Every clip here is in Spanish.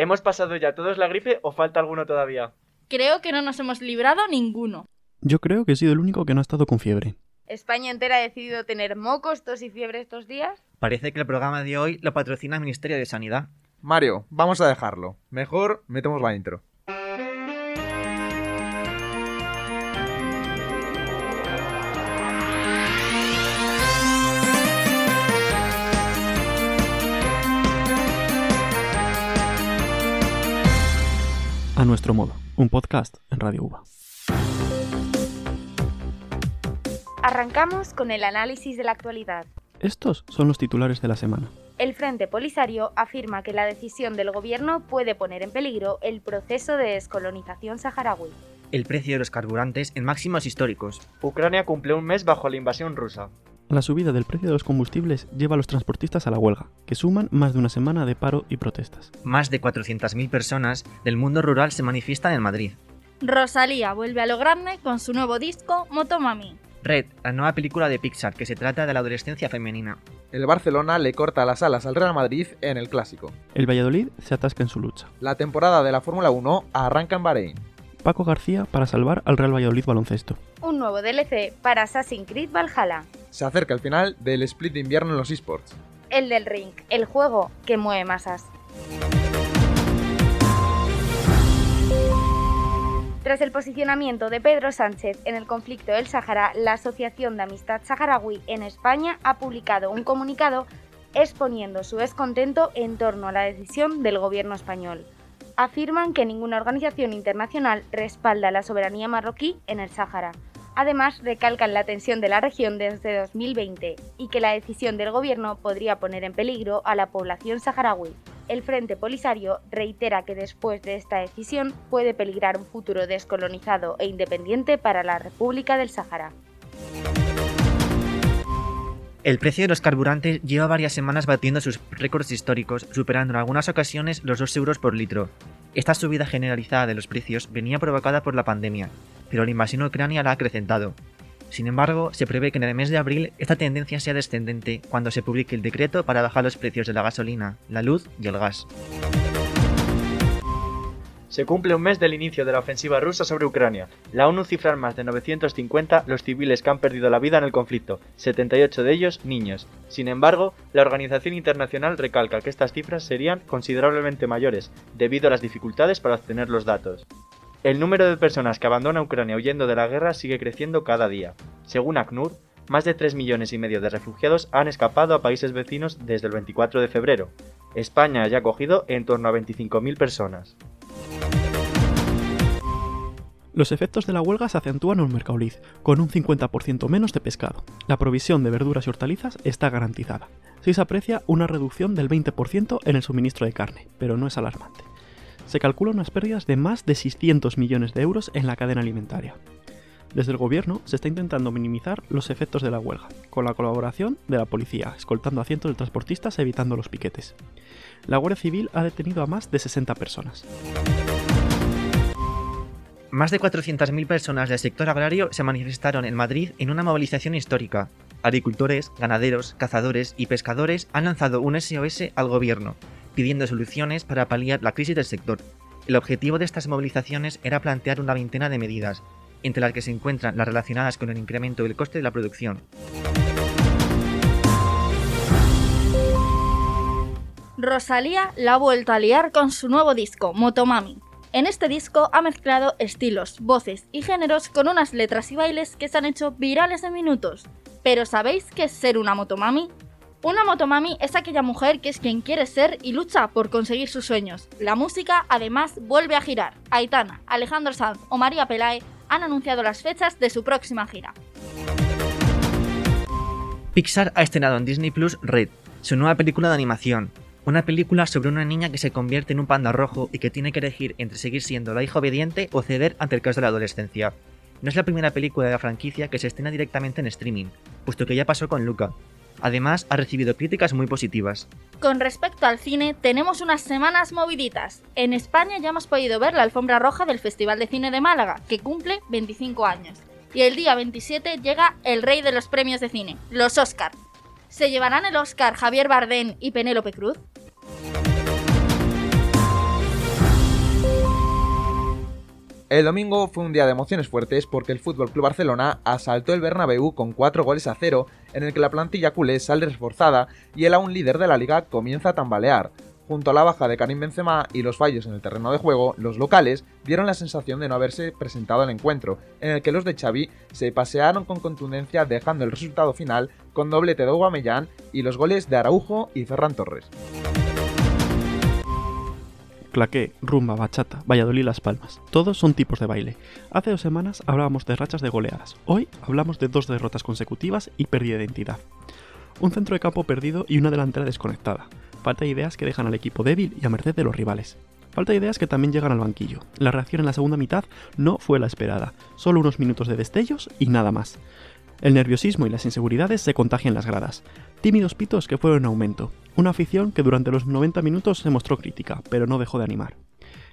¿Hemos pasado ya todos la gripe o falta alguno todavía? Creo que no nos hemos librado ninguno. Yo creo que he sido el único que no ha estado con fiebre. ¿España entera ha decidido tener mocos, tos y fiebre estos días? Parece que el programa de hoy lo patrocina el Ministerio de Sanidad. Mario, vamos a dejarlo. Mejor metemos la intro. A nuestro modo, un podcast en Radio UBA. Arrancamos con el análisis de la actualidad. Estos son los titulares de la semana. El Frente Polisario afirma que la decisión del gobierno puede poner en peligro el proceso de descolonización saharaui. El precio de los carburantes en máximos históricos. Ucrania cumple un mes bajo la invasión rusa. La subida del precio de los combustibles lleva a los transportistas a la huelga, que suman más de una semana de paro y protestas. Más de 400.000 personas del mundo rural se manifiestan en Madrid. Rosalía vuelve a lo grande con su nuevo disco Motomami. Red, la nueva película de Pixar que se trata de la adolescencia femenina. El Barcelona le corta las alas al Real Madrid en el Clásico. El Valladolid se atasca en su lucha. La temporada de la Fórmula 1 arranca en Bahrein. Paco García para salvar al Real Valladolid baloncesto. Un nuevo DLC para Assassin's Creed Valhalla. Se acerca el final del split de invierno en los esports. El del Ring, el juego que mueve masas. Tras el posicionamiento de Pedro Sánchez en el conflicto del Sáhara, la Asociación de Amistad Saharaui en España ha publicado un comunicado exponiendo su descontento en torno a la decisión del gobierno español. Afirman que ninguna organización internacional respalda la soberanía marroquí en el Sáhara. Además, recalcan la tensión de la región desde 2020 y que la decisión del gobierno podría poner en peligro a la población saharaui. El Frente Polisario reitera que después de esta decisión puede peligrar un futuro descolonizado e independiente para la República del Sáhara. El precio de los carburantes lleva varias semanas batiendo sus récords históricos, superando en algunas ocasiones los 2 euros por litro. Esta subida generalizada de los precios venía provocada por la pandemia, pero la invasión Ucrania la ha acrecentado. Sin embargo, se prevé que en el mes de abril esta tendencia sea descendente cuando se publique el decreto para bajar los precios de la gasolina, la luz y el gas. Se cumple un mes del inicio de la ofensiva rusa sobre Ucrania. La ONU cifra en más de 950 los civiles que han perdido la vida en el conflicto, 78 de ellos niños. Sin embargo, la organización internacional recalca que estas cifras serían considerablemente mayores, debido a las dificultades para obtener los datos. El número de personas que abandona Ucrania huyendo de la guerra sigue creciendo cada día. Según ACNUR, más de 3 millones y medio de refugiados han escapado a países vecinos desde el 24 de febrero. España ya ha acogido en torno a 25.000 personas. Los efectos de la huelga se acentúan en el Mercadolid, con un 50% menos de pescado. La provisión de verduras y hortalizas está garantizada. Sí se aprecia una reducción del 20% en el suministro de carne, pero no es alarmante se calculan unas pérdidas de más de 600 millones de euros en la cadena alimentaria. Desde el gobierno se está intentando minimizar los efectos de la huelga, con la colaboración de la policía, escoltando a cientos de transportistas evitando los piquetes. La Guardia Civil ha detenido a más de 60 personas. Más de 400.000 personas del sector agrario se manifestaron en Madrid en una movilización histórica. Agricultores, ganaderos, cazadores y pescadores han lanzado un SOS al gobierno, pidiendo soluciones para paliar la crisis del sector. El objetivo de estas movilizaciones era plantear una veintena de medidas, entre las que se encuentran las relacionadas con el incremento del coste de la producción. Rosalía la ha vuelto a liar con su nuevo disco, Motomami. En este disco ha mezclado estilos, voces y géneros con unas letras y bailes que se han hecho virales en minutos. Pero ¿sabéis qué es ser una motomami? Una motomami es aquella mujer que es quien quiere ser y lucha por conseguir sus sueños. La música además vuelve a girar. Aitana, Alejandro Sanz o María Pelae han anunciado las fechas de su próxima gira. Pixar ha estrenado en Disney Plus Red, su nueva película de animación. Una película sobre una niña que se convierte en un panda rojo y que tiene que elegir entre seguir siendo la hija obediente o ceder ante el caos de la adolescencia. No es la primera película de la franquicia que se estrena directamente en streaming, puesto que ya pasó con Luca, Además, ha recibido críticas muy positivas. Con respecto al cine, tenemos unas semanas moviditas. En España ya hemos podido ver la alfombra roja del Festival de Cine de Málaga, que cumple 25 años. Y el día 27 llega el rey de los premios de cine, los Oscar. ¿Se llevarán el Oscar Javier Bardem y Penélope Cruz? El domingo fue un día de emociones fuertes porque el FC Barcelona asaltó el Bernabéu con 4 goles a 0, en el que la plantilla culé sale reforzada y el aún líder de la liga comienza a tambalear. Junto a la baja de Karim Benzema y los fallos en el terreno de juego, los locales dieron la sensación de no haberse presentado al encuentro, en el que los de Xavi se pasearon con contundencia dejando el resultado final con doblete de Aubameyang y los goles de Araujo y Ferran Torres. Claqué, rumba, bachata, Valladolid Las Palmas. Todos son tipos de baile. Hace dos semanas hablábamos de rachas de goleadas. Hoy hablamos de dos derrotas consecutivas y pérdida de identidad. Un centro de campo perdido y una delantera desconectada. Falta de ideas que dejan al equipo débil y a merced de los rivales. Falta de ideas que también llegan al banquillo. La reacción en la segunda mitad no fue la esperada. Solo unos minutos de destellos y nada más. El nerviosismo y las inseguridades se contagian las gradas. Tímidos pitos que fueron en aumento. Una afición que durante los 90 minutos se mostró crítica, pero no dejó de animar.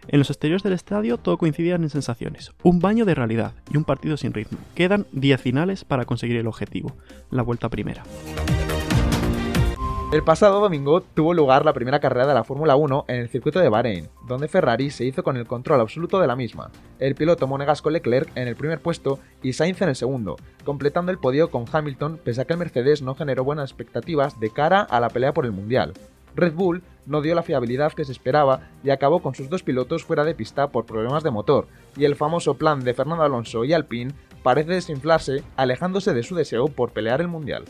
En los exteriores del estadio todo coincidían en sensaciones. Un baño de realidad y un partido sin ritmo. Quedan 10 finales para conseguir el objetivo, la vuelta primera. El pasado domingo tuvo lugar la primera carrera de la Fórmula 1 en el circuito de Bahrein, donde Ferrari se hizo con el control absoluto de la misma. El piloto monegasco Leclerc en el primer puesto y Sainz en el segundo, completando el podio con Hamilton pese a que el Mercedes no generó buenas expectativas de cara a la pelea por el Mundial. Red Bull no dio la fiabilidad que se esperaba y acabó con sus dos pilotos fuera de pista por problemas de motor, y el famoso plan de Fernando Alonso y Alpine parece desinflarse, alejándose de su deseo por pelear el Mundial.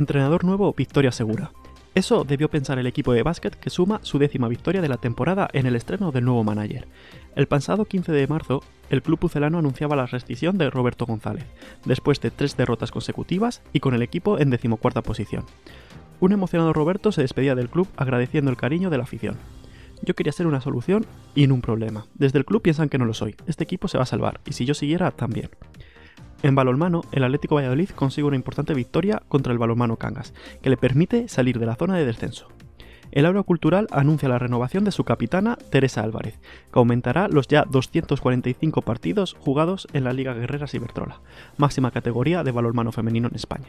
Entrenador nuevo, victoria segura. Eso debió pensar el equipo de básquet que suma su décima victoria de la temporada en el estreno del nuevo manager. El pasado 15 de marzo, el club pucelano anunciaba la restricción de Roberto González, después de tres derrotas consecutivas y con el equipo en decimocuarta posición. Un emocionado Roberto se despedía del club agradeciendo el cariño de la afición. Yo quería ser una solución y no un problema. Desde el club piensan que no lo soy. Este equipo se va a salvar y si yo siguiera, también. En balonmano, el Atlético Valladolid consigue una importante victoria contra el balonmano Cangas, que le permite salir de la zona de descenso. El Aula Cultural anuncia la renovación de su capitana, Teresa Álvarez, que aumentará los ya 245 partidos jugados en la Liga Guerreras Iberdrola, máxima categoría de balonmano femenino en España.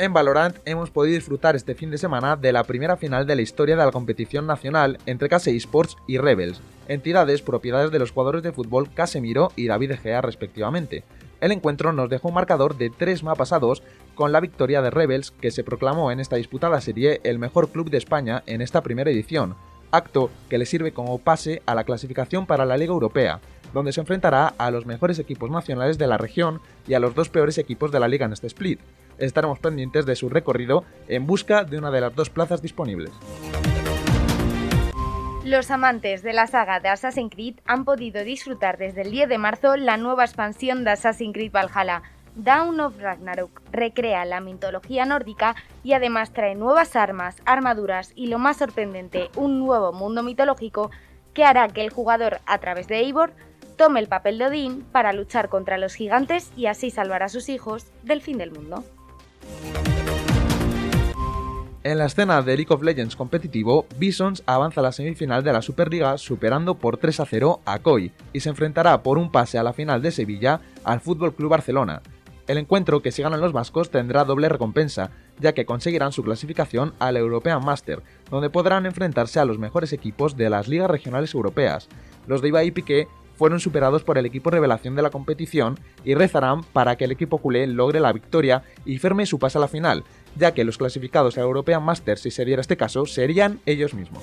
En Valorant hemos podido disfrutar este fin de semana de la primera final de la historia de la competición nacional entre Case Esports y Rebels, entidades propiedades de los jugadores de fútbol Casemiro y David Gea respectivamente. El encuentro nos dejó un marcador de 3 mapas a 2 con la victoria de Rebels, que se proclamó en esta disputada serie el mejor club de España en esta primera edición, acto que le sirve como pase a la clasificación para la Liga Europea, donde se enfrentará a los mejores equipos nacionales de la región y a los dos peores equipos de la liga en este split. Estaremos pendientes de su recorrido en busca de una de las dos plazas disponibles. Los amantes de la saga de Assassin's Creed han podido disfrutar desde el 10 de marzo la nueva expansión de Assassin's Creed Valhalla. Dawn of Ragnarok recrea la mitología nórdica y además trae nuevas armas, armaduras y lo más sorprendente, un nuevo mundo mitológico que hará que el jugador a través de Eivor tome el papel de Odín para luchar contra los gigantes y así salvar a sus hijos del fin del mundo. En la escena de League of Legends competitivo, Bisons avanza a la semifinal de la Superliga superando por 3 a 0 a COI y se enfrentará por un pase a la final de Sevilla al FC Club Barcelona. El encuentro que si ganan los vascos tendrá doble recompensa, ya que conseguirán su clasificación al European Master, donde podrán enfrentarse a los mejores equipos de las ligas regionales europeas. Los de Ibai y Piqué fueron superados por el equipo revelación de la competición y rezarán para que el equipo culé logre la victoria y firme su pase a la final, ya que los clasificados a European Masters, si se diera este caso, serían ellos mismos.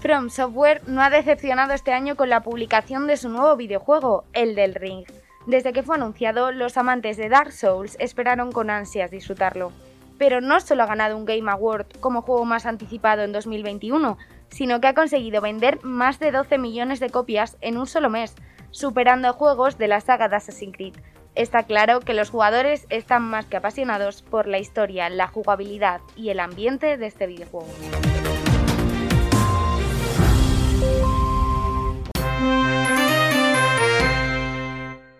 From Software no ha decepcionado este año con la publicación de su nuevo videojuego, el del Ring. Desde que fue anunciado, los amantes de Dark Souls esperaron con ansias disfrutarlo. Pero no solo ha ganado un Game Award como juego más anticipado en 2021, sino que ha conseguido vender más de 12 millones de copias en un solo mes, superando juegos de la saga de Assassin's Creed. Está claro que los jugadores están más que apasionados por la historia, la jugabilidad y el ambiente de este videojuego.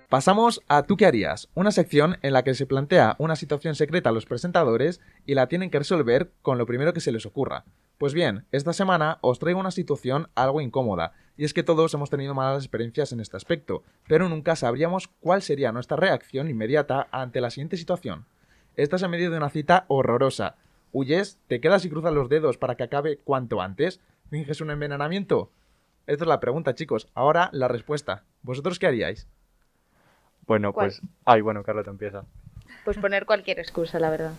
Pasamos a Tú qué harías, una sección en la que se plantea una situación secreta a los presentadores y la tienen que resolver con lo primero que se les ocurra. Pues bien, esta semana os traigo una situación algo incómoda, y es que todos hemos tenido malas experiencias en este aspecto, pero nunca sabríamos cuál sería nuestra reacción inmediata ante la siguiente situación. Estás en medio de una cita horrorosa, ¿Huyes? ¿Te quedas y cruzas los dedos para que acabe cuanto antes? ¿Finges un envenenamiento? Esta es la pregunta, chicos. Ahora la respuesta. ¿Vosotros qué haríais? Bueno, ¿Cuál? pues. Ay, bueno, Carlota empieza. Pues poner cualquier excusa, la verdad.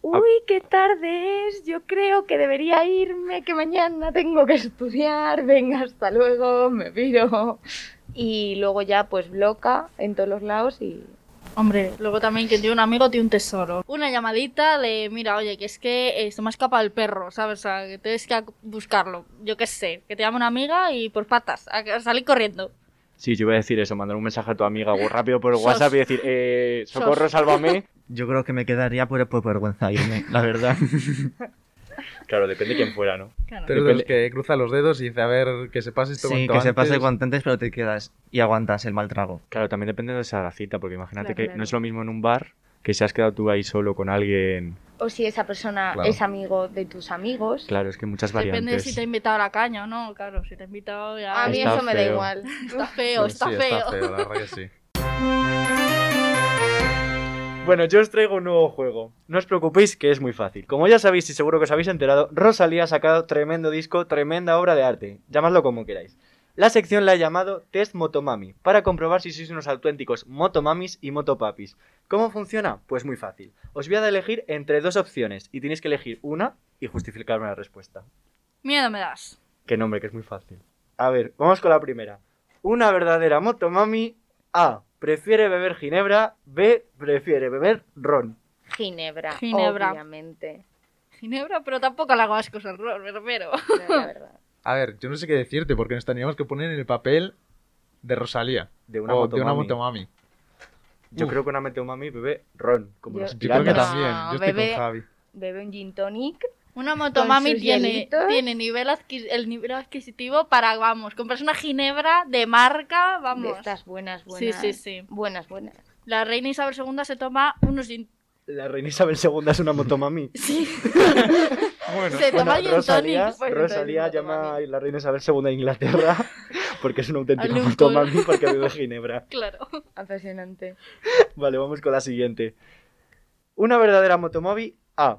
Uy, qué tarde es. Yo creo que debería irme, que mañana tengo que estudiar. Venga, hasta luego, me piro. Y luego ya, pues, bloca en todos los lados y. Hombre, luego también que tiene un amigo tiene un tesoro. Una llamadita de, mira, oye, que es que eh, se me ha escapado el perro, ¿sabes? O sea, que tienes que buscarlo. Yo qué sé, que te llame una amiga y por patas, a a salir corriendo. Sí, yo iba a decir eso, mandar un mensaje a tu amiga o rápido por Sos. WhatsApp y decir, eh, socorro, Sos. sálvame. Yo creo que me quedaría por, por vergüenza irme, la verdad. Claro, depende de quién fuera, ¿no? Claro. Tú eres de los Depende- que cruza los dedos y dice, a ver, que se pase esto sí, cuanto que se pase cuanto antes, pero te quedas y aguantas el mal trago. Claro, también depende de esa cita, porque imagínate Claro, que claro. no es lo mismo en un bar que si has quedado tú ahí solo con alguien. O si esa persona Claro. es amigo de tus amigos. Claro, es que muchas Depende de variantes. si te ha invitado a la caña o no, claro, si te ha invitado ya... A mí Está eso me da feo. igual. Está feo, está, sí, feo. está feo, la verdad que sí. Bueno, yo os traigo un nuevo juego. No os preocupéis que es muy fácil. Como ya sabéis y seguro que os habéis enterado, Rosalía ha sacado tremendo disco, tremenda obra de arte. Llamadlo como queráis. La sección la he llamado Test Motomami, para comprobar si sois unos auténticos motomamis y motopapis. ¿Cómo funciona? Pues muy fácil. Os voy a elegir entre dos opciones y tenéis que elegir una y justificarme la respuesta. Miedo me das. Qué nombre, que es muy fácil. A ver, vamos con la primera. Una verdadera motomami A. Prefiere beber ginebra. B. Prefiere beber ron. Ginebra, Ginebra. obviamente. Ginebra, pero tampoco le hago ascos al rol, me refiero. No, la verdad. A ver, yo no sé qué decirte porque nos teníamos que poner en el papel de Rosalía. De una o de una motomami. motomami. Yo Uf. creo que una motomami bebe ron, como Yo- los Yo creo que también. Yo estoy con Javi. Bebe un gin tonic. Una motomami tiene, tiene nivel el nivel adquisitivo para, vamos, comprarse una ginebra de marca, De vamos. estas buenas, Sí, buenas. sí, sí. Buenas, buenas. La reina Isabel II se toma unos gin... La reina Isabel II es una motomami. Sí, Bueno, se toma Bueno, gin Rosalía, tonic. Pues Rosalía entonces llama a la reina Isabel II de Inglaterra porque es una auténtica motomami porque bebe ginebra. Claro. Apasionante. Vale, vamos con la siguiente. Una verdadera motomami A.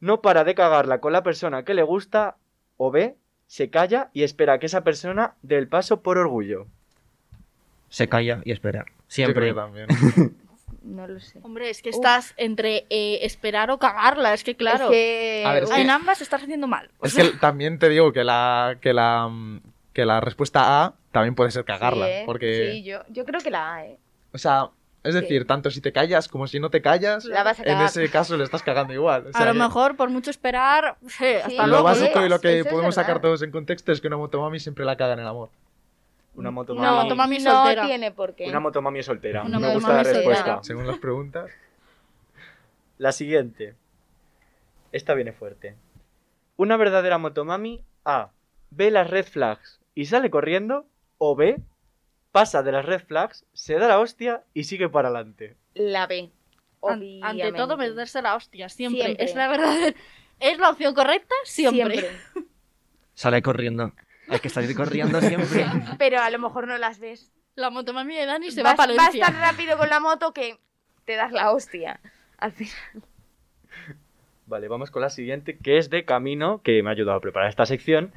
No para de cagarla con la persona que le gusta. O B. Se calla y espera a que esa persona dé el paso por orgullo. Se calla y espera. yo Siempre. creo que también. No lo sé. Hombre, es que estás entre eh, esperar o cagarla, es que claro. Es que... A ver, es En ambas estás haciendo mal. O es que también te digo que la, que la, que la respuesta A también puede ser cagarla. Sí, ¿eh? Porque, Sí, yo, yo creo que la A, ¿eh? o sea, es Sí. decir, tanto si te callas como si no te callas, La vas a en ese caso le estás cagando igual. O sea a lo mejor, por mucho esperar, hasta Sí, Lo básico y lo que Eso podemos sacar todos en contexto es que una motomami siempre la caga en el amor. Una No, motomami. motomami no soltera. tiene por qué. Una motomami soltera. Una Me gusta motomami la soltera. respuesta. Según las preguntas. La siguiente. Esta viene fuerte. Una verdadera motomami A. Ve las red flags y sale corriendo. O B. Pasa de las red flags, se da la hostia y sigue para adelante. La B. Obviamente. Ante todo, meterse la hostia, siempre. Siempre. Es la verdad. ¿Es la opción correcta? Siempre. Siempre. Sale corriendo. Hay que salir corriendo siempre. Pero a lo mejor no las ves. La motomami de Dani se va a vas, vas Palencia. tan rápido con la moto que te das la hostia. Al final. Vale, vamos con la siguiente, que es de Camino, que me ha ayudado a preparar esta sección.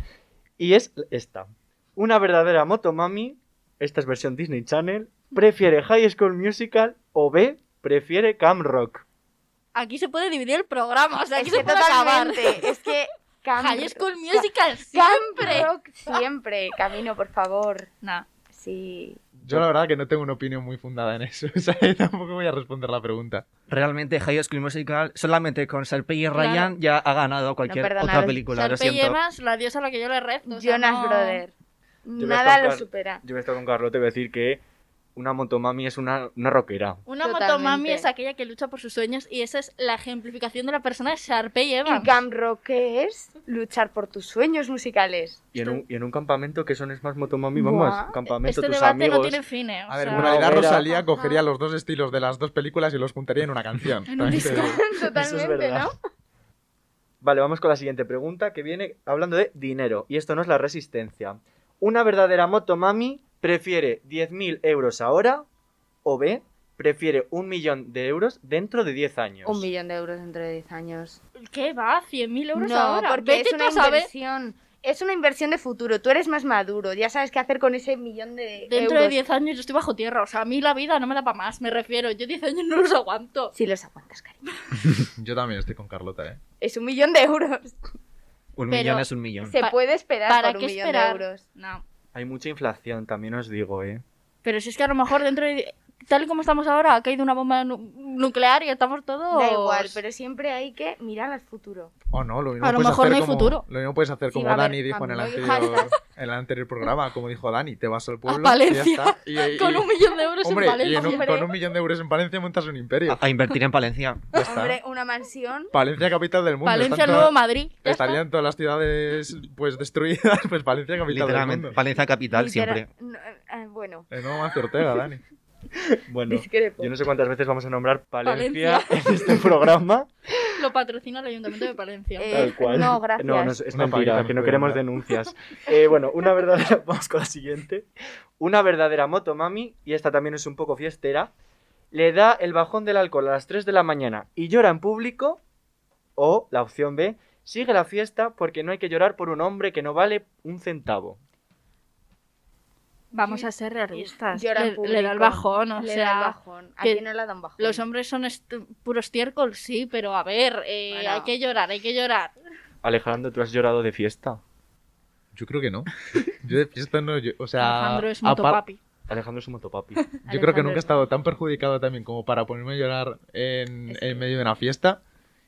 Y es esta. Una verdadera motomami, esta es versión Disney Channel, prefiere High School Musical o B, prefiere Cam Rock. Aquí se puede dividir el programa, o sea, aquí Es se que puede acabar. totalmente. Es que. Cam- High School Musical, Cam siempre. Rock siempre. Camino, por favor. Nah. Sí. Yo la verdad que no tengo una opinión muy fundada en eso. O sea, tampoco voy a responder la pregunta. Realmente High School Musical, solamente con Sharpay y Claro. Ryan ya ha ganado cualquier No, otra película. Lo Sharpay y siento. Evans, la diosa a la que yo le rezo. o sea, Jonas no- Brother. Voy a Nada lo supera. Yo me estoy con Carlos, te voy a decir que una motomami es una, una rockera. Una Totalmente. motomami es aquella que lucha por sus sueños y esa es la ejemplificación de la persona de Sharpay y ¿Y Evans. Rock qué es? Luchar por tus sueños musicales. Y en un, y en un campamento que son es más motomami, Buah, vamos, campamento, este tus debate amigos. no tiene fin, eh, o A ver, en realidad. Rosalía cogería los dos estilos de las dos películas y los juntaría en una canción. En un disco. Totalmente. ¿no? Vale, vamos con la siguiente pregunta que viene hablando de dinero. Y esto no es la resistencia. ¿Una verdadera motomami prefiere 10.000 euros ahora o B, prefiere un millón de euros dentro de 10 años? Un millón de euros dentro de 10 años. ¿Qué va? ¿100.000 euros No, ahora? porque Vete es una inversión. Es una inversión de futuro. Tú eres más maduro. Ya sabes qué hacer con ese millón de Dentro euros. de 10 años yo estoy bajo tierra. O sea, a mí la vida no me da para más, me refiero. Yo 10 años no los aguanto. Si los aguantas, cariño. Yo también estoy con Carlota, ¿eh? Es un millón de euros. Un Pero- millón es un millón. Se puede esperar ¿Para por un qué millón esperar? de euros. No. Hay mucha inflación, también os digo, ¿eh? Pero si es que a lo mejor dentro de... Tal y como estamos ahora, ha caído una bomba nu- nuclear y estamos todos... Da igual, pero siempre hay que mirar al futuro. O no, lo mismo A lo puedes mejor hacer no hay como, futuro. Lo mismo puedes hacer Sí, como Dani dijo en el, anterior, en el anterior programa, como dijo Dani, te vas al pueblo Valencia, y ya está. Y, y- Con un millón de euros hombre, en y Valencia. en un- hombre. con un millón de euros en Valencia montas un imperio. A, a invertir en está. Hombre, una mansión. Valencia capital del mundo. Valencia, Están Nuevo Madrid. Estarían todas las ciudades pues destruidas, pues Valencia capital del Literalmente. mundo. Palencia capital siempre. No, eh, bueno, El nuevo Mancio Ortega, Dani. Bueno, discrepo. yo no sé cuántas veces vamos a nombrar Palencia, en este programa. Lo patrocina el Ayuntamiento de Palencia. Eh, Tal cual. no, gracias. No, no, es, mentira, que no queremos denuncias. Eh, bueno, una verdadera. Vamos con la siguiente. Una verdadera motomami, y esta también es un poco fiestera, le da el bajón del alcohol a las 3 de la mañana y llora en público. O, la opción B, sigue la fiesta porque no hay que llorar por un hombre que no vale un centavo. Vamos a ser realistas. Llora en le, le da el bajón, o Le sea... da el bajón. ¿A quién no le da un bajón? Los hombres son est- puros estiércol, sí, pero a ver, eh, Bueno. hay que llorar, hay que llorar. Alejandro, ¿tú has llorado de fiesta? Yo creo que no. Yo de fiesta no. yo- o sea, Alejandro es apar- motopapi. Alejandro es un motopapi. Yo creo que nunca he es estado tan perjudicado también como para ponerme a llorar en, en medio de una fiesta.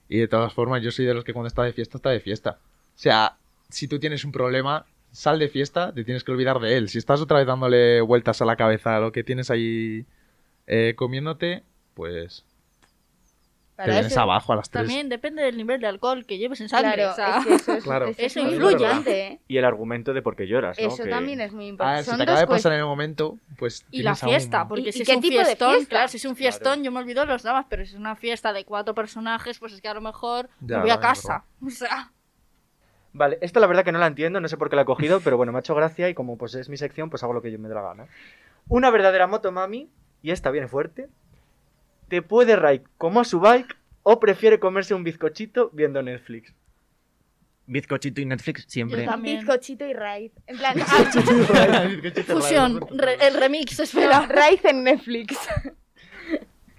Y de todas formas, yo soy de los que cuando está de fiesta, está de fiesta. O sea, si tú tienes un problema, sal de fiesta, te tienes que olvidar de él. Si estás otra vez dándole vueltas a la cabeza a lo que tienes ahí eh, comiéndote, pues te vienes eso- abajo a las tres. También depende del nivel de alcohol que lleves en sangre. Claro, o sea, es que eso, es, Claro. eso, es Eso influye. ¿eh? Y el argumento de por qué lloras, ¿no? Eso Que- también es muy A importante. ver, si Son te acaba de pasar en el momento, pues. Y la fiesta, porque ¿Y- si y es qué un tipo de fiestón, fiesta? claro, si es un Claro. fiestón, yo me olvido los damas, pero si es una fiesta de cuatro personajes, pues es que a lo mejor Ya, me voy a casa. O sea, Vale, esta la verdad que no la entiendo, no sé por qué la he cogido, pero bueno, me ha hecho gracia y como pues es mi sección, pues hago lo que yo me dé la gana. Una verdadera motomami, y esta viene fuerte, te puede ride como a su bike o prefiere comerse un bizcochito viendo Netflix. Bizcochito y Netflix siempre. Yo también. Bizcochito y raíz. En plan, ah, fusión, re- el remix, espera. raíz en Netflix.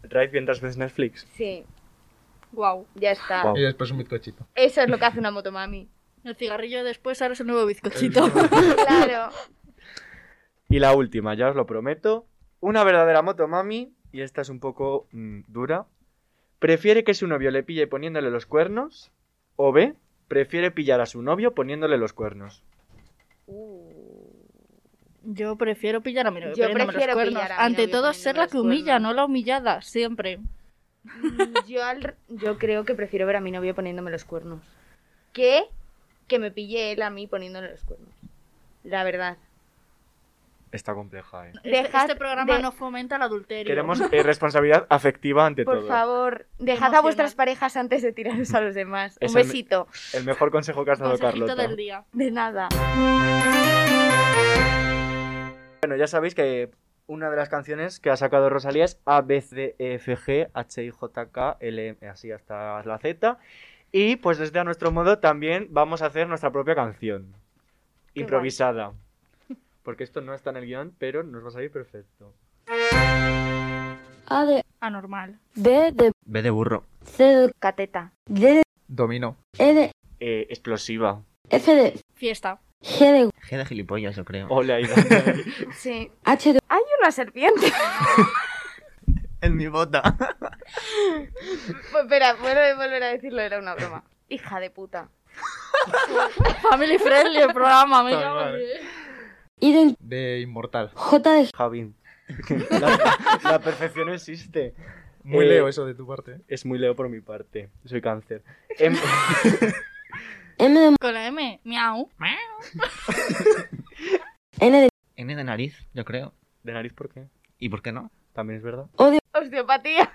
Ride mientras ves Netflix. Sí, Wow. ya está. Guau. Y después un bizcochito. Eso es lo que hace una motomami. El cigarrillo después, ahora es el nuevo bizcochito. Claro. Y la última, ya os lo prometo. Una verdadera motomami, y esta es un poco mm, dura, prefiere que su novio le pille poniéndole los cuernos, o B, prefiere pillar a su novio poniéndole los cuernos. Yo prefiero pillar a mi novio Yo poniéndome los prefiero cuernos. pillar a mi Ante novio todo, ser la poniéndome que los humilla, cuernos. no la humillada, siempre. Mm, Yo, al- yo creo que prefiero ver a mi novio poniéndome los cuernos. Que que me pille él a mí poniéndole los cuernos. La verdad. Está compleja, ¿eh? Este, Dejad este programa de- no fomenta el adulterio. Queremos eh, responsabilidad afectiva ante Por todo. favor, dejad a vuestras parejas antes de tiraros a los demás. Es Un el- besito. El mejor consejo que has dado, Carlota. del día. De nada. Bueno, ya sabéis que una de las canciones que ha sacado Rosalía es A, B, C, E, F, G, H, I, J, K, L, M, así hasta la Z. Y pues desde a nuestro modo también vamos a hacer nuestra propia canción. Qué improvisada. Porque esto no está en el guion, pero nos va a salir perfecto. A de Anormal. B de Ve de burro. C de Cateta. D de Domino. E de Eh, explosiva. F de Fiesta. G de G de gilipollas, yo creo. Sí. H de Hay una serpiente. En mi bota. Pues espera, vuelvo a volver a decirlo, era una broma. Hija de puta. Family friendly el programa, me llamo. I de De Inmortal. J de Javín. La, la perfección no existe. Muy Eh, leo eso de tu parte. Es muy leo por mi parte. Soy cáncer. Em- M de Con la M. Miau. N de N de nariz, yo creo. ¿De nariz por qué? ¿Y por qué no? También es verdad. O de Osteopatía.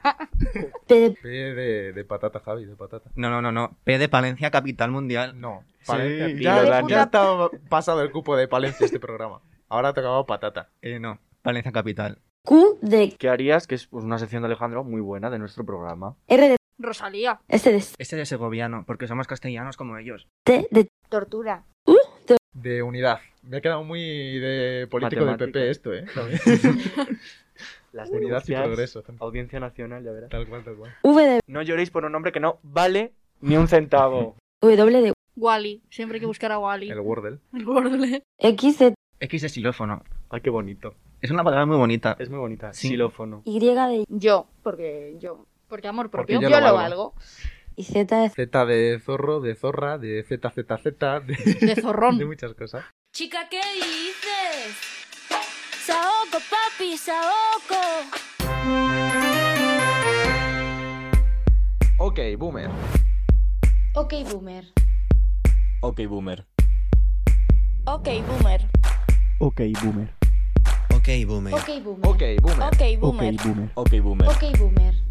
P de P de, de patata, Javi, de patata. No, no, no, no. P de Palencia, capital mundial. No, Sí, Palencia. dilo, ya, ya está pasado el cupo de Palencia este programa. Ahora ha tocado patata. Eh, no. Palencia capital. Q de ¿Qué harías? Que es pues, una sección de Alejandro muy buena de nuestro programa. R de Rosalía. S de Este de segoviano, porque somos castellanos como ellos. T de Tortura. De unidad. Me ha quedado muy de político del. PP esto, ¿eh? Las unidad y progreso. Audiencia Nacional, ya verás. Tal cual, tal cual. V de No lloréis por un nombre que no vale ni un centavo. W de Wally. Siempre hay que buscar a Wally. El Wordle. El Wordle. X de X de xilófono. Ay, qué bonito. Es una palabra muy bonita. Es muy bonita. Sí. Xilófono. Y de Yo, porque yo. Porque amor Porque propio. yo Yo, lo lo valgo. valgo. y Z de Z de zorro, de zorra, de ZZZ, de, De zorrón. de muchas cosas. Chica, ¿qué dices? Saoco, papi, saoco. Ok, boomer. Ok, boomer. Ok, boomer. Ok, boomer. Ok, boomer. Ok, boomer. Ok, boomer. Ok, boomer. Ok, Ok, boomer. boomer. Ok, boomer. Ok, boomer.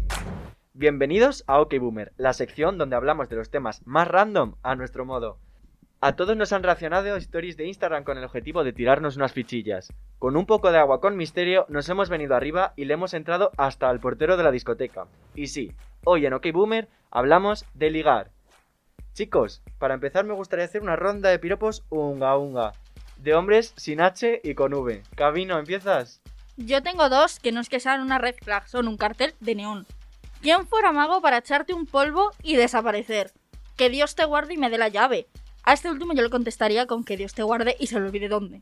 Bienvenidos a OK Boomer, la sección donde hablamos de los temas más random a nuestro modo. A todos nos han reaccionado stories de Instagram con el objetivo de tirarnos unas fichillas. Con un poco de agua con misterio nos hemos venido arriba y le hemos entrado hasta al portero de la discoteca. Y sí, hoy en OK Boomer hablamos de ligar. Chicos, para empezar me gustaría hacer una ronda de piropos unga unga. De hombres sin H y con V. Cabino, ¿empiezas? Yo tengo dos que no es que sean una red flag, son un cartel de neón. ¿Quién fuera mago para echarte un polvo y desaparecer? Que Dios te guarde y me dé la llave. A este último yo le contestaría con que Dios te guarde y se le olvide dónde.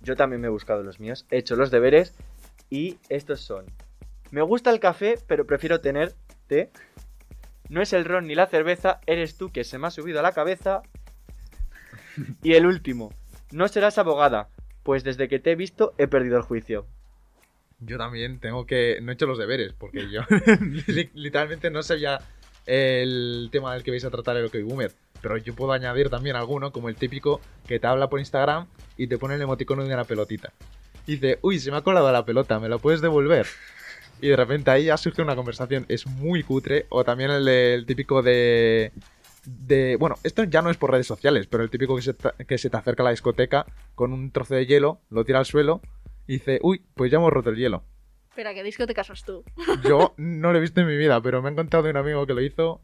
Yo también me he buscado los míos, he hecho los deberes y estos son. Me gusta el café, pero prefiero tener té. No es el ron ni la cerveza, eres tú que se me ha subido a la cabeza. Y el último. No serás abogada, pues desde que te he visto he perdido el juicio. Yo también tengo que. No he hecho los deberes, porque yo li- literalmente no sabía el tema del que vais a tratar el OK Boomer. Pero yo puedo añadir también alguno, como el típico que te habla por Instagram y te pone el emoticono de una pelotita. Y dice, uy, se me ha colado la pelota, ¿me la puedes devolver? Y de repente ahí ya surge una conversación. Es muy cutre. O también el, típico de. de. Bueno, esto ya no es por redes sociales, pero el típico que se, te- que se te acerca a la discoteca con un trozo de hielo, lo tira al suelo y dice, uy, pues ya hemos roto el hielo. Espera, ¿qué discoteca sos tú? Yo no lo he visto en mi vida, pero me han contado de un amigo que lo hizo.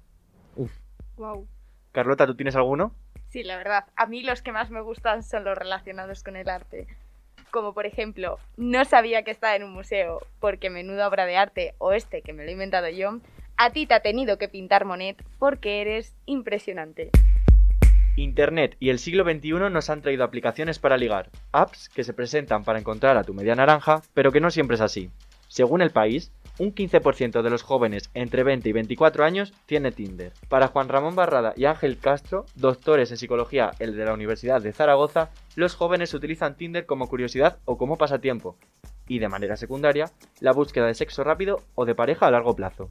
Uf. Wow. Carlota, ¿tú tienes alguno? Sí, la verdad. A mí los que más me gustan son los relacionados con el arte. Como por ejemplo, no sabía que estaba en un museo porque menuda obra de arte, o este que me lo he inventado yo, a ti te ha tenido que pintar Monet porque eres impresionante. Internet y el siglo XXI nos han traído aplicaciones para ligar, apps que se presentan para encontrar a tu media naranja, pero que no siempre es así. Según el país, un 15% de los jóvenes entre 20 y 24 años tiene Tinder. Para Juan Ramón Barrada y Ángel Castro, doctores en psicología el de la Universidad de Zaragoza, los jóvenes utilizan Tinder como curiosidad o como pasatiempo, y de manera secundaria, la búsqueda de sexo rápido o de pareja a largo plazo.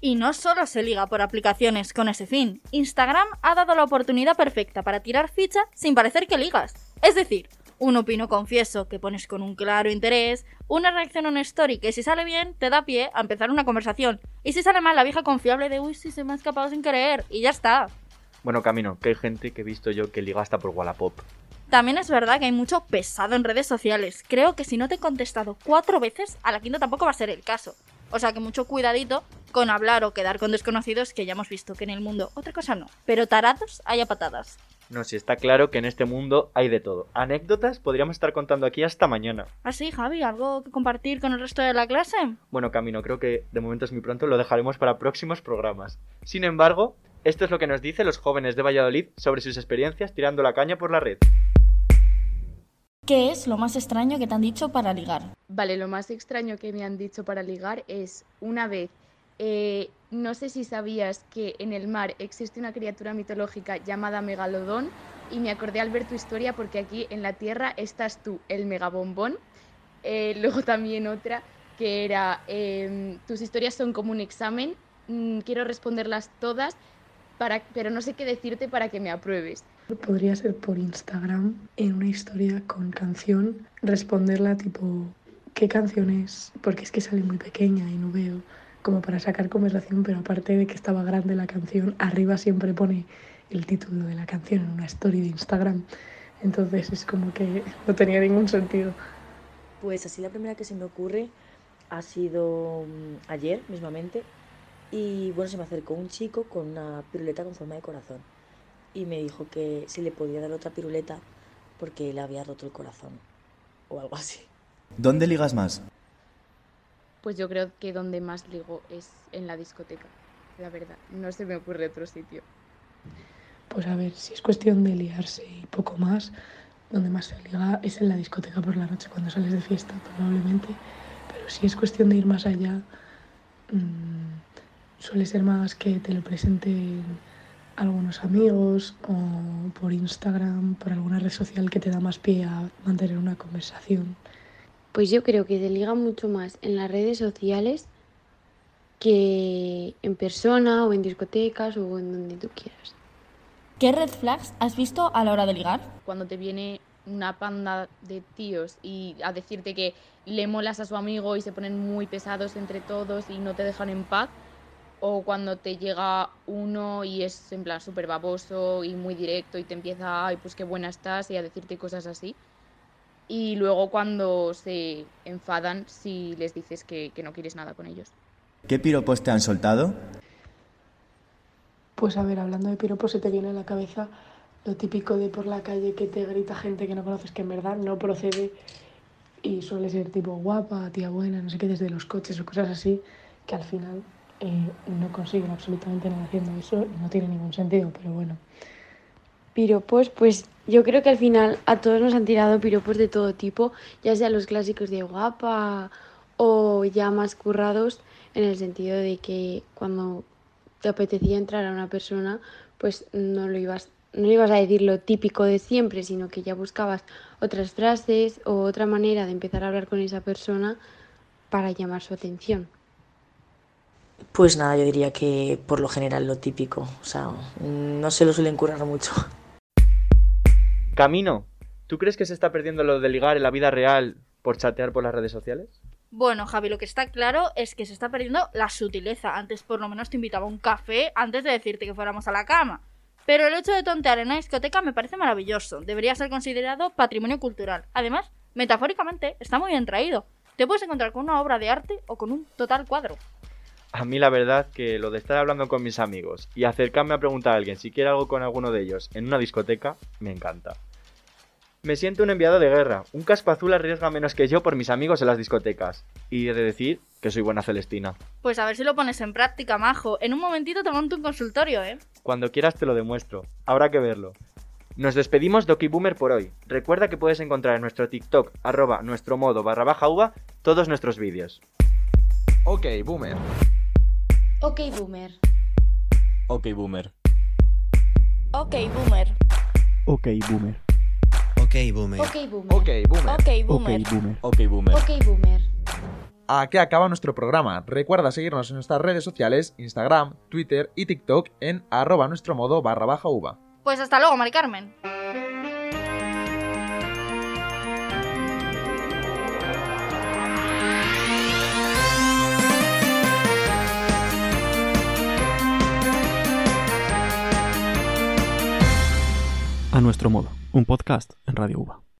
Y no solo se liga por aplicaciones con ese fin, Instagram ha dado la oportunidad perfecta para tirar ficha sin parecer que ligas. Es decir, un opino confieso que pones con un claro interés, una reacción a una story que si sale bien te da pie a empezar una conversación, y si sale mal la vieja confiable de uy, si se me ha escapado sin querer, y ya está. Bueno, Camino, que hay gente que he visto yo que liga hasta por Wallapop. También es verdad que hay mucho pesado en redes sociales. Creo que si no te he contestado cuatro veces, a la quinta tampoco va a ser el caso. O sea que mucho cuidadito con hablar o quedar con desconocidos que ya hemos visto que en el mundo otra cosa no. Pero tarados hay a patadas. No, si está claro que en este mundo hay de todo. Anécdotas podríamos estar contando aquí hasta mañana. Así, Javi, ¿algo que compartir con el resto de la clase? Bueno, Camino, creo que de momento es muy pronto, lo dejaremos para próximos programas. Sin embargo, esto es lo que nos dicen los jóvenes de Valladolid sobre sus experiencias tirando la caña por la red. ¿Qué es lo más extraño que te han dicho para ligar? Vale, lo más extraño que me han dicho para ligar es una vez, eh, no sé si sabías que en el mar existe una criatura mitológica llamada Megalodón y me acordé al ver tu historia porque aquí en la Tierra estás tú, el megabombón. Eh, luego también otra que era, em, tus historias son como un examen, mm, quiero responderlas todas, pero no sé qué decirte para que me apruebes. Podría ser por Instagram, en una historia con canción, responderla tipo, ¿qué canción es? Porque es que sale muy pequeña y no veo, como para sacar conversación, pero aparte de que estaba grande la canción, arriba siempre pone el título de la canción en una story de Instagram. Entonces es como que no tenía ningún sentido. Pues así la primera que se me ocurre ha sido mm, ayer mismamente. Y bueno, se me acercó un chico con una piruleta con forma de corazón y me dijo que si le podía dar otra piruleta porque le había roto el corazón o algo así. ¿Dónde ligas más? Pues yo creo que donde más ligo es en la discoteca, la verdad. No se me ocurre otro sitio. Pues a ver, si es cuestión de liarse y poco más, donde más se liga es en la discoteca por la noche cuando sales de fiesta, probablemente. Pero si es cuestión de ir más allá, mmm, suele ser más que te lo presenten algunos amigos o por Instagram, por alguna red social que te da más pie a mantener una conversación. Pues yo creo que se liga mucho más en las redes sociales que en persona o en discotecas o en donde tú quieras. ¿Qué red flags has visto a la hora de ligar? Cuando te viene una panda de tíos y a decirte que le molas a su amigo y se ponen muy pesados entre todos y no te dejan en paz, o cuando te llega uno y es en plan súper baboso y muy directo y te empieza, ay, pues qué buena estás y a decirte cosas así. Y luego cuando se enfadan si les dices que, que no quieres nada con ellos. ¿Qué piropos te han soltado? Pues a ver, hablando de piropos, se te viene a la cabeza lo típico de por la calle que te grita gente que no conoces que en verdad no procede y suele ser tipo guapa, tía buena, no sé qué, desde los coches o cosas así, que al final eh, no consiguen absolutamente nada haciendo eso no tiene ningún sentido, pero bueno. Piropos, pues yo creo que al final a todos nos han tirado piropos de todo tipo, ya sea los clásicos de guapa o ya más currados, en el sentido de que cuando te apetecía entrar a una persona, pues no lo ibas, no ibas a decir lo típico de siempre, sino que ya buscabas otras frases o otra manera de empezar a hablar con esa persona para llamar su atención. Pues nada, yo diría que por lo general lo típico, o sea, no se lo suelen curar mucho. Camino, ¿tú crees que se está perdiendo lo de ligar en la vida real por chatear por las redes sociales? Bueno, Javi, lo que está claro es que se está perdiendo la sutileza. Antes por lo menos te invitaba a un café antes de decirte que fuéramos a la cama. Pero el hecho de tontear en una discoteca me parece maravilloso. Debería ser considerado patrimonio cultural. Además, metafóricamente, está muy bien traído. Te puedes encontrar con una obra de arte o con un total cuadro. A mí la verdad que lo de estar hablando con mis amigos y acercarme a preguntar a alguien si quiere algo con alguno de ellos en una discoteca, me encanta. Me siento un enviado de guerra. Un casco azul arriesga menos que yo por mis amigos en las discotecas. Y he de decir que soy buena Celestina. Pues a ver si lo pones en práctica, majo. En un momentito te monto un consultorio, ¿eh? Cuando quieras te lo demuestro. Habrá que verlo. Nos despedimos de Boomer por hoy. Recuerda que puedes encontrar en nuestro TikTok, arroba nuestro modo barra baja uva, todos nuestros vídeos. Ok, Boomer. Ok, Boomer. Ok, Boomer. Ok, Boomer. Ok, Boomer. Ok, Boomer. Ok, Boomer. Ok, Boomer. Ok, Ok, Boomer. Boomer. Ok, Boomer. Ok, Boomer. Aquí acaba nuestro programa. Recuerda seguirnos en nuestras redes sociales, Instagram, Twitter y TikTok en arroba nuestro modo barra baja uva. Pues hasta luego, Mari Carmen. A nuestro modo, un podcast en Radio Uva.